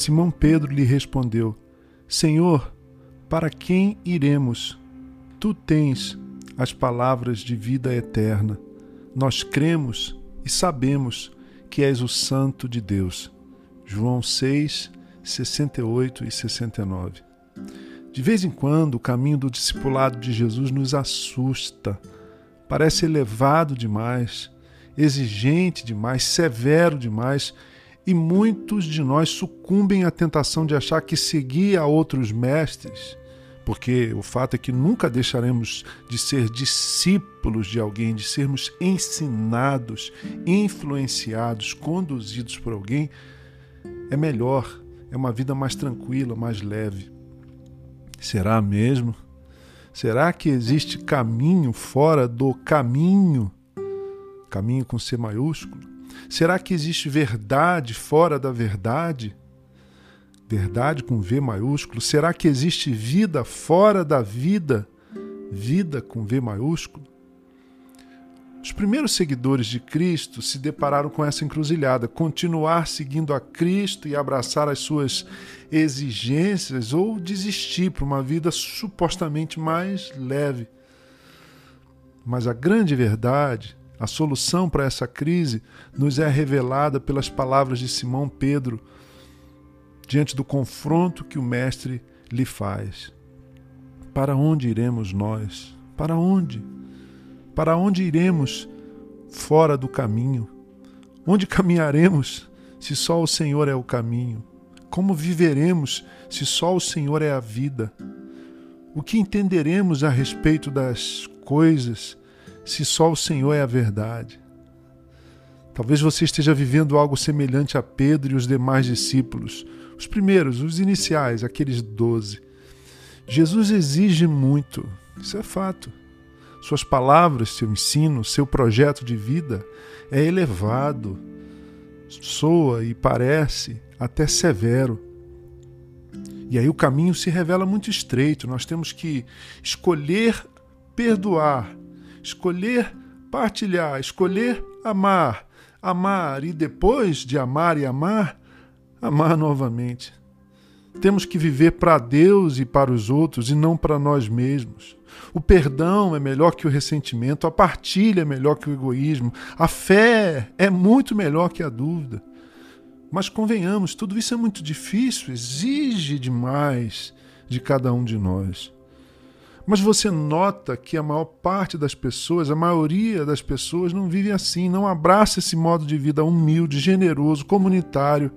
Simão Pedro lhe respondeu: Senhor, para quem iremos? Tu tens as palavras de vida eterna. Nós cremos e sabemos que és o Santo de Deus. João 6, 68 e 69. De vez em quando, o caminho do discipulado de Jesus nos assusta. Parece elevado demais, exigente demais, severo demais, e muitos de nós sucumbem à tentação de achar que seguir a outros mestres, porque o fato é que nunca deixaremos de ser discípulos de alguém, de sermos ensinados, influenciados, conduzidos por alguém, é melhor, é uma vida mais tranquila, mais leve. Será mesmo? Será que existe caminho fora do caminho? Caminho com C maiúsculo? Será que existe verdade fora da verdade? Verdade com V maiúsculo? Será que existe vida fora da vida? Vida com V maiúsculo? Os primeiros seguidores de Cristo se depararam com essa encruzilhada: continuar seguindo a Cristo e abraçar as suas exigências ou desistir para uma vida supostamente mais leve. Mas a grande verdade, a solução para essa crise, nos é revelada pelas palavras de Simão Pedro diante do confronto que o Mestre lhe faz. Para onde iremos nós? Para onde? Para onde iremos fora do caminho? Onde caminharemos se só o Senhor é o caminho? Como viveremos se só o Senhor é a vida? O que entenderemos a respeito das coisas se só o Senhor é a verdade? Talvez você esteja vivendo algo semelhante a Pedro e os demais discípulos, os primeiros, os iniciais, aqueles doze. Jesus exige muito, isso é fato. Suas palavras, seu ensino, seu projeto de vida é elevado, soa e parece até severo. E aí o caminho se revela muito estreito. Nós temos que escolher perdoar, escolher partilhar, escolher amar, amar e depois de amar e amar, amar novamente. Temos que viver para Deus e para os outros e não para nós mesmos. O perdão é melhor que o ressentimento, a partilha é melhor que o egoísmo, a fé é muito melhor que a dúvida. Mas convenhamos, tudo isso é muito difícil, exige demais de cada um de nós. Mas você nota que a maior parte das pessoas, a maioria das pessoas, não vive assim, não abraça esse modo de vida humilde, generoso, comunitário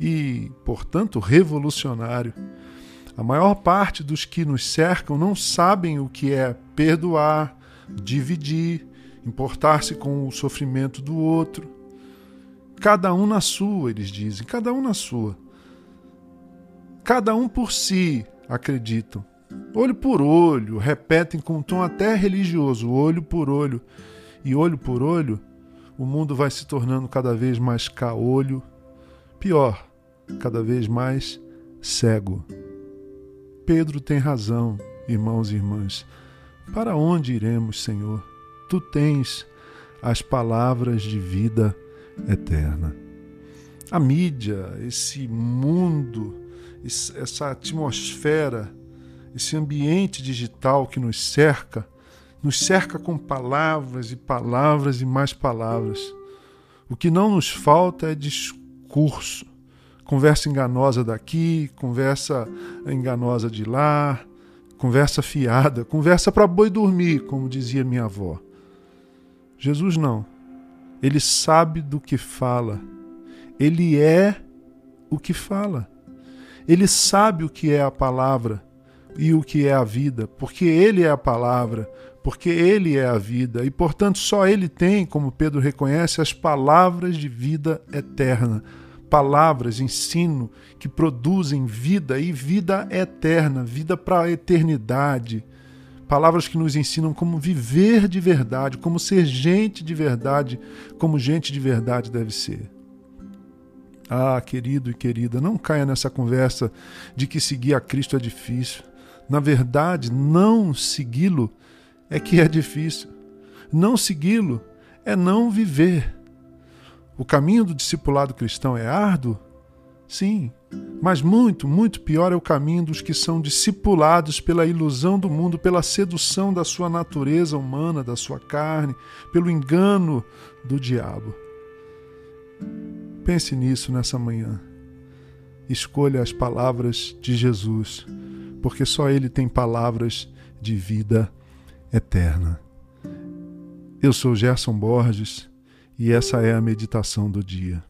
e, portanto, revolucionário. A maior parte dos que nos cercam não sabem o que é perdoar, dividir, importar-se com o sofrimento do outro. Cada um na sua, eles dizem, cada um na sua. Cada um por si, acreditam. Olho por olho, repetem com um tom até religioso, olho por olho. E olho por olho, o mundo vai se tornando cada vez mais caolho, pior, cada vez mais cego. Pedro tem razão, irmãos e irmãs. Para onde iremos, Senhor? Tu tens as palavras de vida eterna. A mídia, esse mundo, essa atmosfera, esse ambiente digital que nos cerca, nos cerca com palavras e palavras e mais palavras. O que não nos falta é discurso conversa enganosa daqui, conversa enganosa de lá, conversa fiada, conversa para boi dormir, como dizia minha avó. Jesus não. Ele sabe do que fala. Ele é o que fala. Ele sabe o que é a palavra e o que é a vida, porque ele é a palavra, porque ele é a vida, e portanto só ele tem, como Pedro reconhece, as palavras de vida eterna palavras, ensino que produzem vida e vida eterna, vida para a eternidade. Palavras que nos ensinam como viver de verdade, como ser gente de verdade, como gente de verdade deve ser. Ah, querido e querida, não caia nessa conversa de que seguir a Cristo é difícil. Na verdade, não segui-lo é que é difícil. Não segui-lo é não viver. O caminho do discipulado cristão é árduo? Sim, Mas muito, muito pior é o caminho dos que são discipulados pela ilusão do mundo, pela sedução da sua natureza humana, da sua carne, pelo engano do diabo. Pense nisso nessa manhã. Escolha as palavras de Jesus, porque só Ele tem palavras de vida eterna. Eu sou Gerson Borges e essa é a meditação do dia.